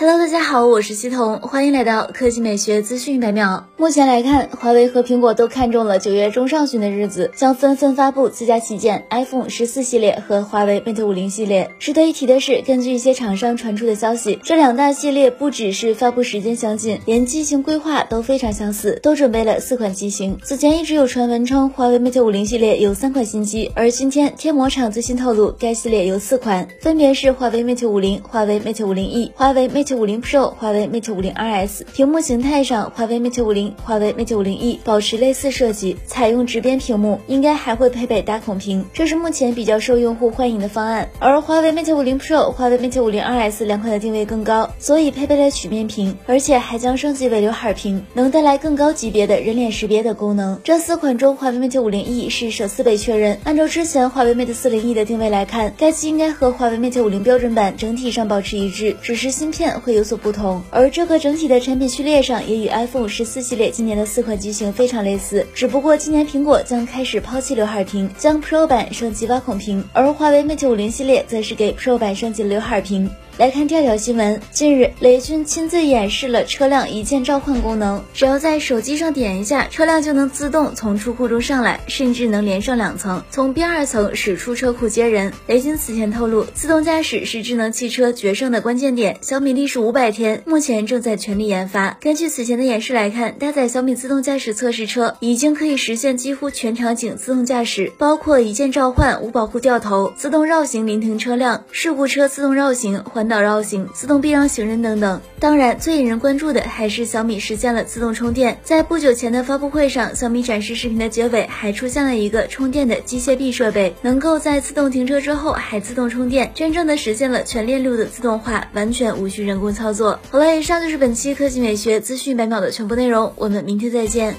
Hello，大家好，我是西彤，欢迎来到科技美学资讯百秒。目前来看，华为和苹果都看中了九月中上旬的日子，将纷纷发布自家旗舰 iPhone 十四系列和华为 Mate 五零系列。值得一提的是，根据一些厂商传出的消息，这两大系列不只是发布时间相近，连机型规划都非常相似，都准备了四款机型。此前一直有传闻称华为 Mate 五零系列有三款新机，而今天天魔厂最新透露，该系列有四款，分别是华为 Mate 五零、华为 Mate 五零 E、华为 Mate Mate 五零 Pro、华为 Mate 五零 RS。屏幕形态上，华为 Mate 五零、华为 Mate 五零 E 保持类似设计，采用直边屏幕，应该还会配备打孔屏，这是目前比较受用户欢迎的方案。而华为 Mate 五零 Pro、华为 Mate 五零 RS 两款的定位更高，所以配备了曲面屏，而且还将升级为刘海屏，能带来更高级别的人脸识别的功能。这四款中，华为 Mate 五零 E 是首次被确认。按照之前华为 Mate 四零 E 的定位来看，该机应该和华为 Mate 五零标准版整体上保持一致，只是芯片会有所不同。而这个整体的产品序列上也与 iPhone 十四系列今年的四款机型非常类似，只不过今年苹果将开始抛弃刘海屏，将 Pro 版升级挖孔屏，而华为 Mate 五零系列则是给 Pro 版升级刘海屏。来看第二条新闻，近日雷军亲自演示了车辆一键召唤功能，只要在手机上点一下，车辆就能自动从车库中上来，甚至能连上两层，从 B 二层驶出车库接人。雷军此前透露，自动驾驶是智能汽车决胜的关键点，小米历时五百天，目前正在全力研发。根据此前的演示来看，搭载小米自动驾驶测试车已经可以实现几乎全场景自动驾驶，包括一键召唤、无保护掉头、自动绕行临停车辆、事故车自动绕行、环岛绕行、自动避让行人等等。当然，最引人关注的还是小米实现了自动充电。在不久前的发布会上，小米展示视频的结尾还出现了一个充电的机械臂设备，能够在自动停车之后还自动充电，真正的实现了全链路的自动化，完全无需人工操作。好了，以上就是本期科技美学资讯百秒的全部内容，我们明天再见。